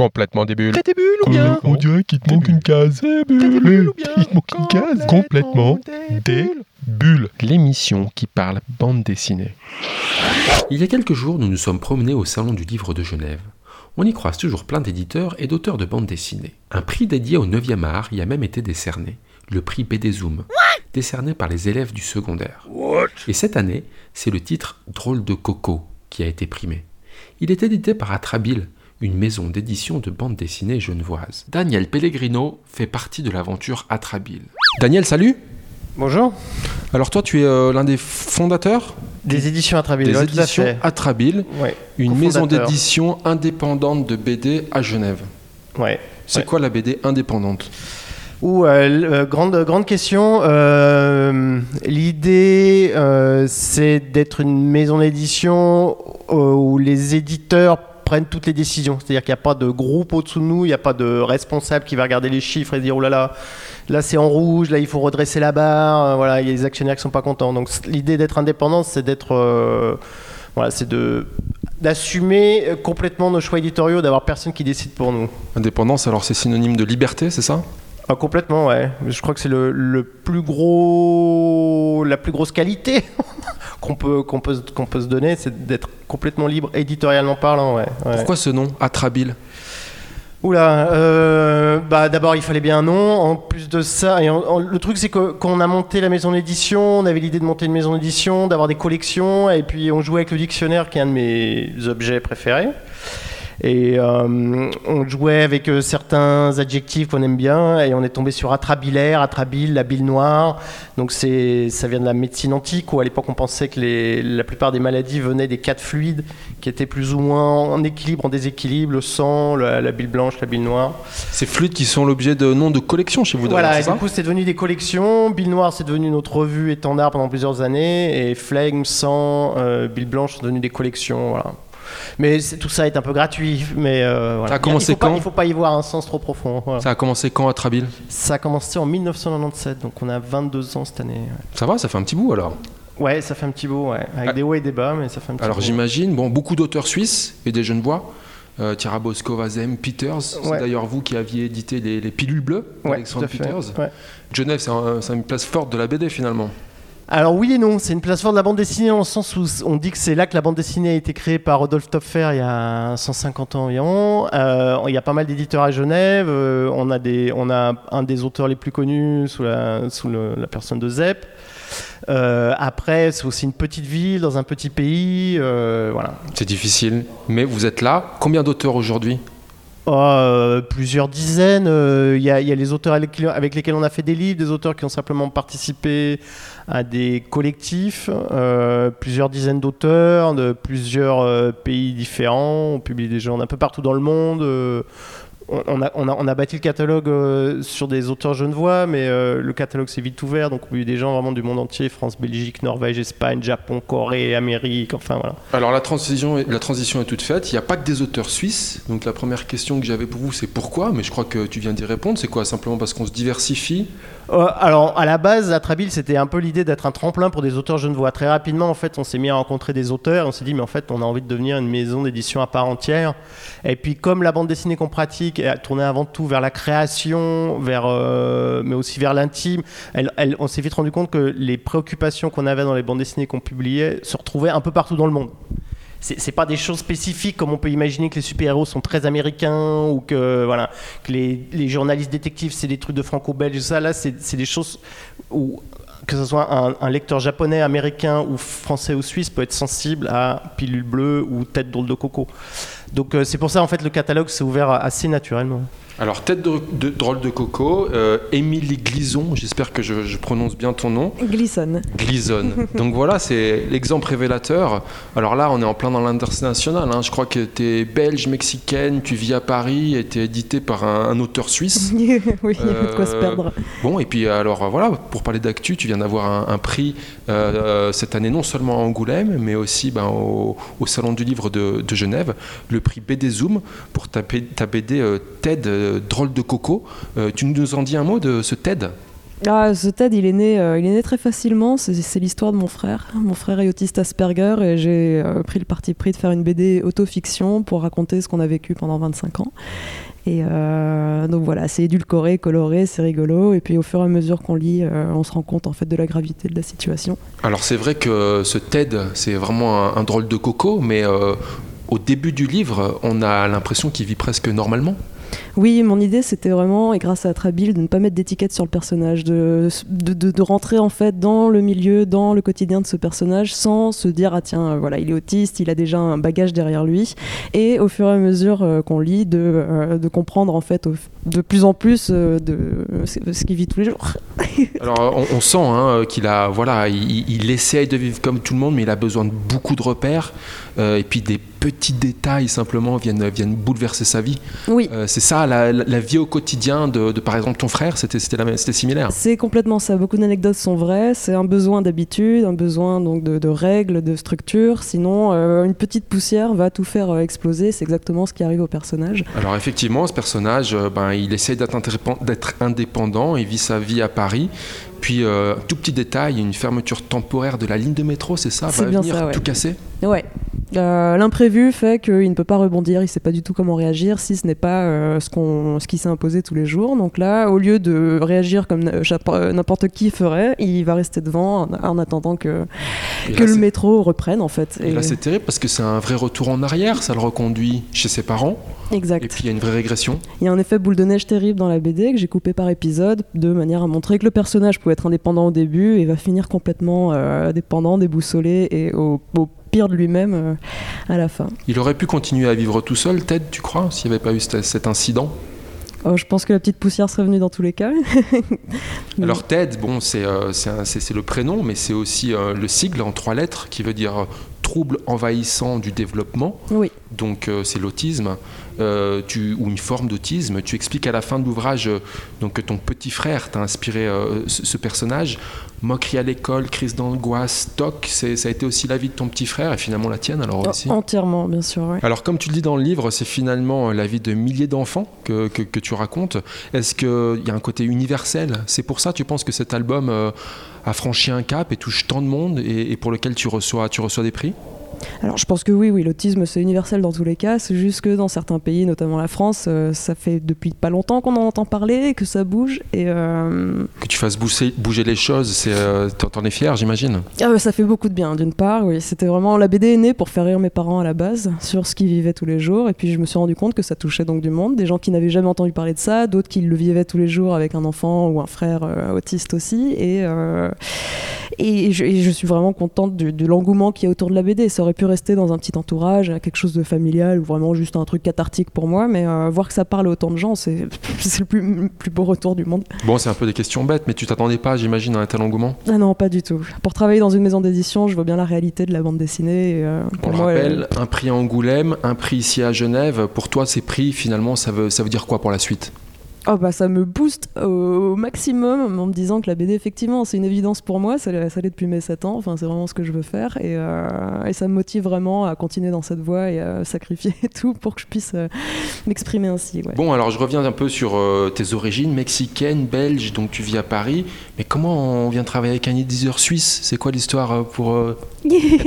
Complètement des bulles. T'as tes bulles ou bien On dirait qu'il te manque une case. T'as des bulles ou bien Il te manque une case. Complètement des bulles. L'émission qui parle bande dessinée. Il y a quelques jours, nous nous sommes promenés au Salon du Livre de Genève. On y croise toujours plein d'éditeurs et d'auteurs de bandes dessinées. Un prix dédié au 9e art y a même été décerné, le prix BD Zoom, décerné par les élèves du secondaire. Et cette année, c'est le titre Drôle de Coco qui a été primé. Il est édité par Atrabile, une maison d'édition de bande dessinée genevoise. Daniel Pellegrino fait partie de l'aventure Atrabile. Daniel, salut Bonjour. Alors toi, tu es euh, l'un des fondateurs Des éditions à des éditions. Atrabile, Ouais. une maison d'édition indépendante de BD à Genève. Ouais. C'est Ouais. quoi la BD indépendante? Ou euh, euh, grande grande question. euh, L'idée, c'est d'être une maison d'édition où les éditeurs prennent toutes les décisions. C'est-à-dire qu'il n'y a pas de groupe au-dessous de nous, il n'y a pas de responsable qui va regarder les chiffres et dire oh là là, là c'est en rouge, là il faut redresser la barre. euh, voilà, il y a les actionnaires qui sont pas contents. Donc l'idée d'être indépendant, c'est d'être euh, voilà, c'est de d'assumer euh, complètement nos choix éditoriaux, d'avoir personne qui décide pour nous. Indépendance, alors c'est synonyme de liberté, c'est ça? Ah, complètement, ouais. Je crois que c'est le, le plus gros, la plus grosse qualité qu'on peut, qu'on peut, qu'on peut se donner, c'est d'être complètement libre, éditorialement parlant, ouais. ouais. Pourquoi ce nom Atrabile Oula, euh, bah d'abord il fallait bien un nom. En plus de ça, et en- en- le truc c'est que quand on a monté la maison d'édition, on avait l'idée de monter une maison d'édition, d'avoir des collections, et puis on jouait avec le dictionnaire qui est un de mes objets préférés. Et euh, on jouait avec euh, certains adjectifs qu'on aime bien, et on est tombé sur atrabilaire, atrabile, la bile noire. Donc c'est, ça vient de la médecine antique, où à l'époque on pensait que les, la plupart des maladies venaient des quatre fluides qui étaient plus ou moins en équilibre, en déséquilibre, le sang, la, la bile blanche, la bile noire. Ces fluides qui sont l'objet de noms de collections chez vous Voilà, et du coup c'est devenu des collections. Bile noire c'est devenu notre revue étendard pendant plusieurs années, et flegme, sang, euh, bile blanche sont devenus des collections. Voilà. Mais tout ça est un peu gratuit, mais euh, voilà. Ça a commencé il faut pas, Il faut pas y voir un sens trop profond. voilà. Ça a commencé quand Atrabile Ça a commencé en 1997, donc on a 22 ans cette année. ouais. Ça va, ça fait un petit bout alors. Ouais, ça fait un petit bout, ouais. Avec Ah. des hauts et des bas, mais ça fait un petit Alors bout. j'imagine, bon, beaucoup d'auteurs suisses et des jeunes voix. Euh, Thierry Bosco, Vazem, Peters, c'est Ouais. d'ailleurs vous qui aviez édité les, les pilules bleues, Ouais, Alexandre à. Peters. Ouais. Genève, c'est un- c'est une place forte de la BD finalement. Alors oui et non, c'est une place forte de la bande dessinée le sens où on dit que c'est là que la bande dessinée a été créée par Rodolphe Topfer il y a 150 ans environ. Euh, il y a pas mal d'éditeurs à Genève. euh, on, a des, on a un des auteurs les plus connus sous la, sous la personne de Zepp. Euh, après, c'est aussi une petite ville dans un petit pays. voilà. C'est difficile, mais vous êtes là. Combien d'auteurs aujourd'hui? Oh, plusieurs dizaines. euh, Il y, a- les auteurs avec, lesquels on a fait des livres, des auteurs qui ont simplement participé à des collectifs, euh, plusieurs dizaines d'auteurs de plusieurs pays différents. On publie des gens d'un peu partout dans le monde. On, a, on, a, on a bâti le catalogue euh, sur des auteurs genevois, mais euh, le catalogue s'est vite ouvert, donc on a eu des gens vraiment du monde entier, France, Belgique, Norvège, Espagne, Japon, Corée, Amérique, enfin voilà. Alors la transition, est, la transition est toute faite. Il n'y a pas que des auteurs suisses. Donc la première question que j'avais pour vous, c'est pourquoi? Mais je crois que tu viens d'y répondre. C'est quoi? Simplement parce qu'on se diversifie? Euh, alors, à la base, Atrabile, c'était un peu l'idée d'être un tremplin pour des auteurs genevois. Très rapidement, en fait, on s'est mis à rencontrer des auteurs. On s'est dit, mais en fait, on a envie de devenir une maison d'édition à part entière. Et puis, comme la bande dessinée qu'on pratique est tournée avant tout vers la création, vers, euh, mais aussi vers l'intime, on s'est vite rendu compte que les préoccupations qu'on avait dans les bandes dessinées qu'on publiait se retrouvaient un peu partout dans le monde. C'est pas des choses spécifiques comme on peut imaginer que les super-héros sont très américains ou que voilà que les, journalistes détectives c'est des trucs de franco-belge ça là c'est des choses où que ce soit un, un lecteur japonais, américain ou français ou suisse peut être sensible à Pilule Bleue ou Tête drôle de coco. Donc euh, c'est pour ça en fait le catalogue s'est ouvert assez naturellement. Alors, tête de, de- drôle de coco, euh, Émilie Glison, j'espère que je, je prononce bien ton nom. Glissonne. Glison. Donc voilà, c'est l'exemple révélateur. Alors là, on est en plein dans l'international. hein. Je crois que tu es belge, mexicaine, tu vis à Paris et tu es édité par un, un auteur suisse. oui, il a de quoi se Euh, perdre. Bon, et puis alors euh, voilà, pour parler d'actu, tu viens d'avoir un, un prix euh, euh, cette année, non seulement à Angoulême, mais aussi ben, au, au Salon du Livre de, de Genève, le prix BD Zoom pour ta, ta BD euh, TED, euh, Drôle de Coco. Euh, tu nous en dis un mot de ce TED? Ah, ce TED, il est né, euh, il est né très facilement. C'est l'histoire de mon frère. Mon frère est autiste Asperger et j'ai euh, pris le parti pris de faire une BD autofiction pour raconter ce qu'on a vécu pendant 25 ans. Et euh, donc voilà, c'est édulcoré, coloré, c'est rigolo. Et puis au fur et à mesure qu'on lit, euh, on se rend compte en fait de la gravité de la situation. Alors c'est vrai que ce TED, c'est vraiment un, un drôle de coco, mais euh, au début du livre, on a l'impression qu'il vit presque normalement. Oui, mon idée c'était vraiment, et grâce à Trabil, de ne pas mettre d'étiquette sur le personnage, de, de, rentrer en fait dans le milieu, dans le quotidien de ce personnage, sans se dire ah tiens voilà il est autiste, il a déjà un bagage derrière lui, et au fur et à mesure euh, qu'on lit, de, euh, de comprendre en fait de plus en plus euh, de ce ce qu'il vit tous les jours. Alors on, on sent hein, qu'il a, voilà, il, il essaye de vivre comme tout le monde, mais il a besoin de beaucoup de repères, euh, et puis des petits détails simplement viennent, viennent bouleverser sa vie. Oui. Euh, c'est ça, la, la- la vie au quotidien de, de, par exemple ton frère, c'était c'était similaire. C'est complètement ça. Beaucoup d'anecdotes sont vraies. C'est un besoin d'habitude, un besoin donc de, de règles, de structure. Sinon, euh, une petite poussière va tout faire euh, exploser. C'est exactement ce qui arrive au personnage. Alors effectivement, ce personnage, euh, ben, il essaye d'être indépen- d'être indépendant, il vit sa vie à Paris. Puis, euh, tout petit détail, une fermeture temporaire de la ligne de métro, c'est ça? Va venir ça, ouais. tout casser? Ouais. Euh, L'imprévu fait qu'il ne peut pas rebondir, il ne sait pas du tout comment réagir si ce n'est pas euh, ce, qu'on- ce qui s'est imposé tous les jours. Donc là, au lieu de réagir comme euh, n'importe qui ferait, il va rester devant en, en attendant que, Et que là, le métro reprenne en fait. Et Et- là, c'est terrible parce que c'est un vrai retour en arrière, ça le reconduit chez ses parents, exact. et puis il y a une vraie régression. Il y a un effet boule de neige terrible dans la BD que j'ai coupé par épisode de manière à montrer que le personnage pouvait être indépendant au début et va finir complètement euh, dépendant, déboussolé et au, au pire de lui-même euh, à la fin. Il aurait pu continuer à vivre tout seul, Ted, tu crois, s'il n'y avait pas eu cet, incident? Oh, je pense que la petite poussière serait venue dans tous les cas. Alors Ted, bon, c'est euh, le prénom, mais c'est aussi euh, le sigle en trois lettres qui veut dire euh, trouble envahissant du développement. Oui. Donc euh, c'est l'autisme, euh, ou une forme d'autisme. Tu expliques à la fin de l'ouvrage euh, donc, que ton petit frère t'a inspiré ce, ce personnage. Moquerie à l'école, crise d'angoisse, toc, ça a été aussi la vie de ton petit frère et finalement la tienne alors aussi. Oh, entièrement, bien sûr. ouais. Alors comme tu le dis dans le livre, c'est finalement la vie de milliers d'enfants que, que- que tu racontes. Est-ce qu'il y a un côté universel? C'est pour ça tu penses que cet album a franchi un cap et touche tant de monde et, et pour lequel tu reçois, tu reçois des prix? Alors je pense que oui, oui, l'autisme c'est universel dans tous les cas. C'est juste que dans certains pays, notamment la France, euh, ça fait depuis pas longtemps qu'on en entend parler, que ça bouge et euh, Que tu fasses bouger, bouger les choses, c'est, euh, t'en es fier j'imagine Ah ça fait beaucoup de bien, d'une part, oui. C'était vraiment. La BD est née pour faire rire mes parents à la base sur ce qu'ils vivaient tous les jours. Et puis je me suis rendu compte que ça touchait donc du monde. Des gens qui n'avaient jamais entendu parler de ça, d'autres qui le vivaient tous les jours avec un enfant ou un frère autiste aussi. Et, et, je, et je suis vraiment contente de l'engouement qu'il y a autour de la BD. Ça aurait pu rester dans un petit entourage, quelque chose de familial ou vraiment juste un truc cathartique pour moi. Mais euh, voir que ça parle à autant de gens, c'est le plus, beau retour du monde. Bon, c'est un peu des questions bêtes, mais tu t'attendais pas, j'imagine, à un tel engouement? Ah non, pas du tout. Pour travailler dans une maison d'édition, je vois bien la réalité de la bande dessinée. et, euh, On pour le moi, rappelle, un prix à Angoulême, un prix ici à Genève. Pour toi, ces prix, finalement, ça veut, ça veut dire quoi pour la suite? Oh bah ça me booste au maximum en me disant que la BD effectivement c'est une évidence pour moi, ça, l'est- depuis mes 7 ans, enfin c'est vraiment ce que je veux faire et, euh, et ça me motive vraiment à continuer dans cette voie et à sacrifier tout pour que je puisse euh, m'exprimer ainsi. Bon, alors je reviens un peu sur euh, tes origines mexicaines, belges, donc tu vis à Paris. Mais comment on vient travailler avec un éditeur suisse? C'est quoi l'histoire pour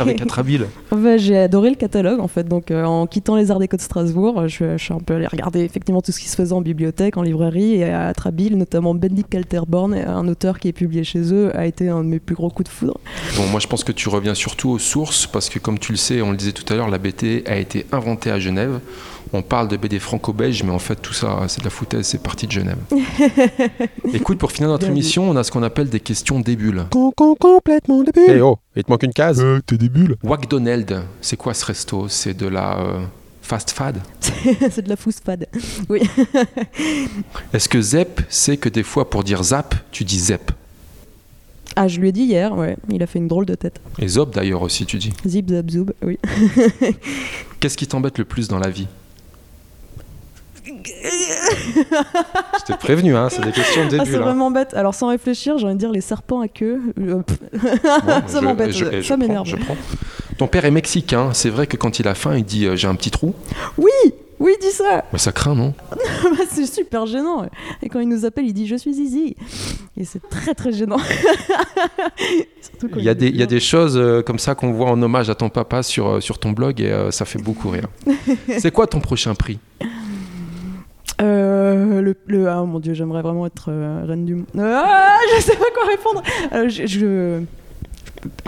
avec Atrabile Bah, j'ai adoré le catalogue en fait, donc euh, en quittant les Arts Déco de Strasbourg, je, je suis un peu allé regarder effectivement tout ce qui se faisait en bibliothèque, en librairie et à Trabil, notamment Benedict Kalterborn, un auteur qui est publié chez eux, a été un de mes plus gros coups de foudre. Bon, moi je pense que tu reviens surtout aux sources, parce que comme tu le sais, on le disait tout à l'heure, la BT a été inventée à Genève. On parle de BD franco-belge, mais en fait tout ça c'est de la foutaise, c'est parti de Genève. Écoute, pour finir notre Bien dit. émission, on a ce qu'on appelle des questions débules. Con, con, complètement débile. Eh oh, il te manque une case Euh, t'es des bulles. Wackdonald, c'est quoi ce resto? C'est de la euh, fast fad c'est de la fousse fade. Oui. Est-ce que Zep sait que des fois pour dire zap, tu dis Zep? Ah, je lui ai dit hier, ouais, il a fait une drôle de tête. Et Zop d'ailleurs aussi, tu dis. Zip, zap, zoub, oui. Qu'est-ce qui t'embête le plus dans la vie? Je t'ai prévenu, hein, c'est des questions Ah, c'est vraiment bête. Alors, sans réfléchir, j'ai envie de dire les serpents à queue. Euh, ça m'embête, ça m'énerve. Ton père est mexicain, c'est vrai que quand il a faim, il dit euh, j'ai un petit trou. Oui, oui, dis ça. Mais ça craint, non? Bah, c'est super gênant. Et quand il nous appelle, il dit je suis Zizi. Et c'est très très gênant. Il y a des, il y a des choses euh, comme ça qu'on voit en hommage à ton papa sur, sur ton blog et euh, ça fait beaucoup rire. C'est quoi ton prochain prix? Euh, le, le- ah mon dieu, j'aimerais vraiment être euh, reine du monde. Ah, je sais pas quoi répondre. Euh, je, je-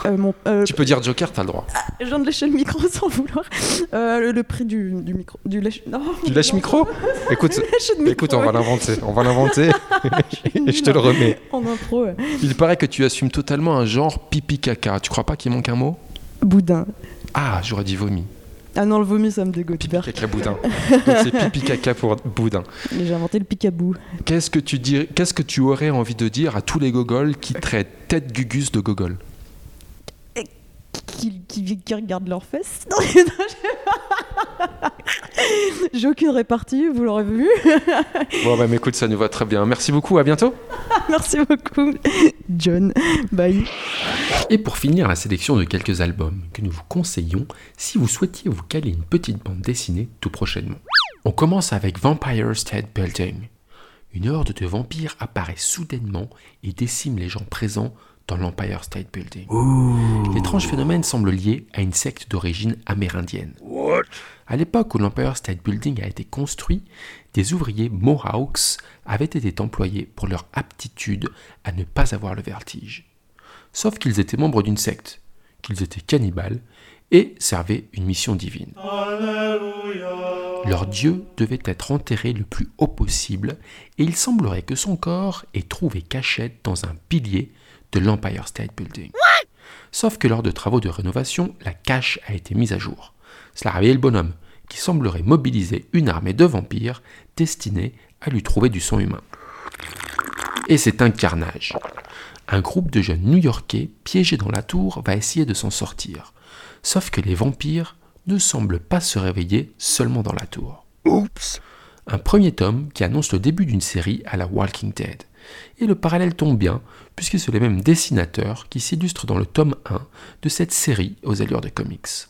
euh, mon- euh, Tu peux dire Joker, t'as le droit. je viens de lécher le micro sans vouloir. Euh, le, le prix du, du micro, du lèche. Non, Tu lèches micro Écoute, Du lèche de micro. écoute, on va l'inventer. On va l'inventer et je te le remets. En impro, ouais. Il paraît que tu assumes totalement un genre pipi caca. Tu crois pas qu'il manque un mot? Boudin. Ah, j'aurais dit vomi. Ah non, le vomi, ça me dégoûte. Pipi caca boudin. C'est pipi caca pour boudin. J'ai inventé le picabou. Qu'est-ce que tu dirais, qu'est-ce que tu aurais envie de dire à tous les gogols qui traitent tête gugus de gogol Qui, qui, qui regardent leurs fesses? Non, j'ai- J'ai aucune répartie, vous l'aurez vu. Bon, bah, mais écoute, ça nous va très bien. Merci beaucoup, à bientôt. Merci beaucoup, John. Bye. Et pour finir la sélection de quelques albums que nous vous conseillons si vous souhaitiez vous caler une petite bande dessinée tout prochainement. On commence avec Vampire State Building. Une horde de vampires apparaît soudainement et décime les gens présents dans l'Empire State Building. L'étrange phénomène semble lié à une secte d'origine amérindienne. À l'époque où l'Empire State Building a été construit, des ouvriers Mohawks avaient été employés pour leur aptitude à ne pas avoir le vertige. Sauf qu'ils étaient membres d'une secte, qu'ils étaient cannibales et servaient une mission divine. Leur dieu devait être enterré le plus haut possible et il semblerait que son corps ait trouvé cachette dans un pilier de l'Empire State Building. Sauf que lors de travaux de rénovation, la cache a été mise à jour. Cela réveillait le bonhomme, qui semblerait mobiliser une armée de vampires destinée à lui trouver du sang humain. Et c'est un carnage. Un groupe de jeunes new-yorkais piégés dans la tour va essayer de s'en sortir. Sauf que les vampires ne semblent pas se réveiller seulement dans la tour. Oups Un premier tome qui annonce le début d'une série à la Walking Dead. Et le parallèle tombe bien, puisque c'est les mêmes dessinateurs qui s'illustrent dans le tome 1 de cette série aux allures de comics.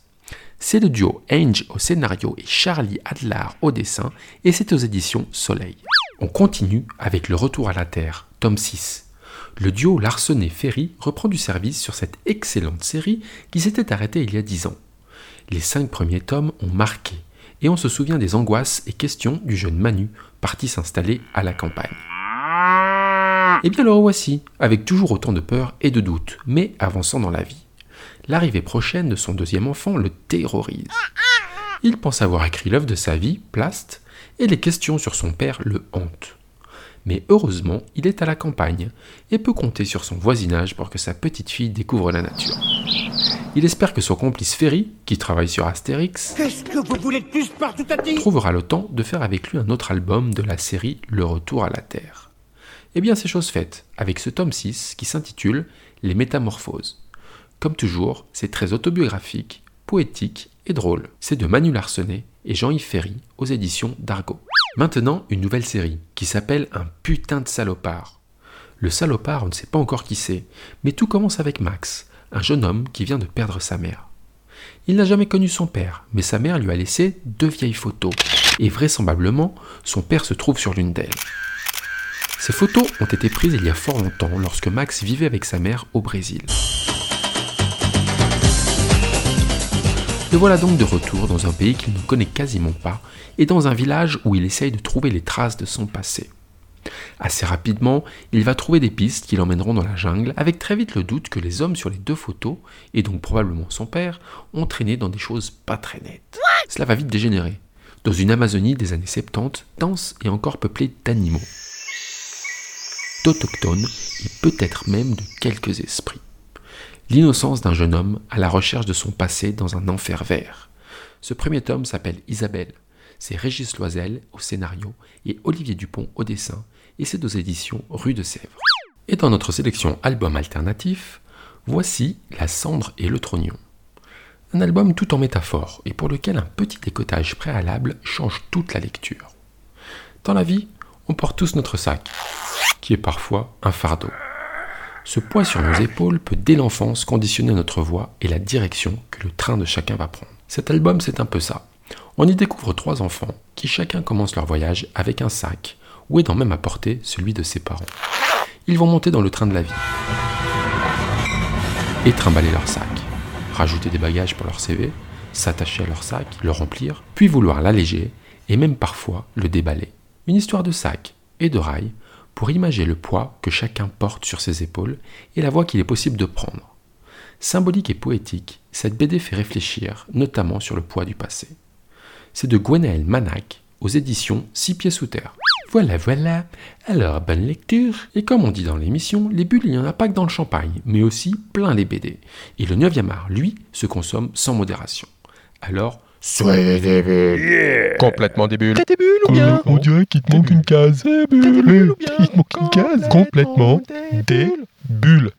C'est le duo Ange au scénario et Charlie Adlar au dessin, et c'est aux éditions Soleil. On continue avec Le Retour à la Terre, tome 6. Le duo Larsenet-Ferry reprend du service sur cette excellente série qui s'était arrêtée il y a 10 ans. Les cinq premiers tomes ont marqué, et on se souvient des angoisses et questions du jeune Manu parti s'installer à la campagne. Eh bien le revoici, avec toujours autant de peur et de doute, mais avançant dans la vie. L'arrivée prochaine de son deuxième enfant le terrorise. Il pense avoir écrit l'œuvre de sa vie, Plast, et les questions sur son père le hantent. Mais heureusement, il est à la campagne et peut compter sur son voisinage pour que sa petite fille découvre la nature. Il espère que son complice Ferry, qui travaille sur Astérix, Qu'est-ce que vous voulez de plus partout à dire trouvera le temps de faire avec lui un autre album de la série Le Retour à la Terre. Eh bien, c'est chose faite, avec ce tome 6 qui s'intitule Les Métamorphoses. Comme toujours, c'est très autobiographique, poétique et drôle. C'est de Manu Larsenet et Jean-Yves Ferry aux éditions d'Argo. Maintenant, une nouvelle série qui s'appelle Un putain de salopard. Le salopard, on ne sait pas encore qui c'est, mais tout commence avec Max, un jeune homme qui vient de perdre sa mère. Il n'a jamais connu son père, mais sa mère lui a laissé deux vieilles photos, et vraisemblablement, son père se trouve sur l'une d'elles. Ces photos ont été prises il y a fort longtemps, lorsque Max vivait avec sa mère au Brésil. Le voilà donc de retour dans un pays qu'il ne connaît quasiment pas, et dans un village où il essaye de trouver les traces de son passé. Assez rapidement, il va trouver des pistes qui l'emmèneront dans la jungle, avec très vite le doute que les hommes sur les deux photos, et donc probablement son père, ont traîné dans des choses pas très nettes. Cela va vite dégénérer, dans une Amazonie des années 70, dense et encore peuplée d'animaux, d'autochtones et peut-être même de quelques esprits. L'innocence d'un jeune homme à la recherche de son passé dans un enfer vert. Ce premier tome s'appelle Isabelle. C'est Régis Loisel au scénario et Olivier Dupont au dessin, et c'est aux éditions Rue de Sèvres. Et dans notre sélection album alternatif, voici La cendre et le trognon. Un album tout en métaphore et pour lequel un petit décotage préalable change toute la lecture. Dans la vie, on porte tous notre sac, qui est parfois un fardeau. Ce poids sur nos épaules peut dès l'enfance conditionner notre voix et la direction que le train de chacun va prendre. Cet album, c'est un peu ça. On y découvre trois enfants qui chacun commence leur voyage avec un sac ou aidant même à porter celui de ses parents. ils vont monter dans le train de la vie. Et trimballer leur sac. Rajouter des bagages pour leur CV, s'attacher à leur sac, le remplir, puis vouloir l'alléger et même parfois le déballer. Une histoire de sac et de rail pour imager le poids que chacun porte sur ses épaules et la voie qu'il est possible de prendre. Symbolique et poétique, cette BD fait réfléchir, notamment sur le poids du passé. C'est de Gwenaël Manac, aux éditions Six Pieds Sous Terre. Voilà, voilà. Alors, bonne lecture. Et comme on dit dans l'émission, les bulles, il n'y en a pas que dans le champagne, mais aussi plein les BD. Et le 9e art, lui, se consomme sans modération. Alors, soyez des bulles. Complètement des bulles. T'as des bulles ou bien On dirait qu'il te manque une case. Des bulles bien Il te manque une case. Complètement des bulles.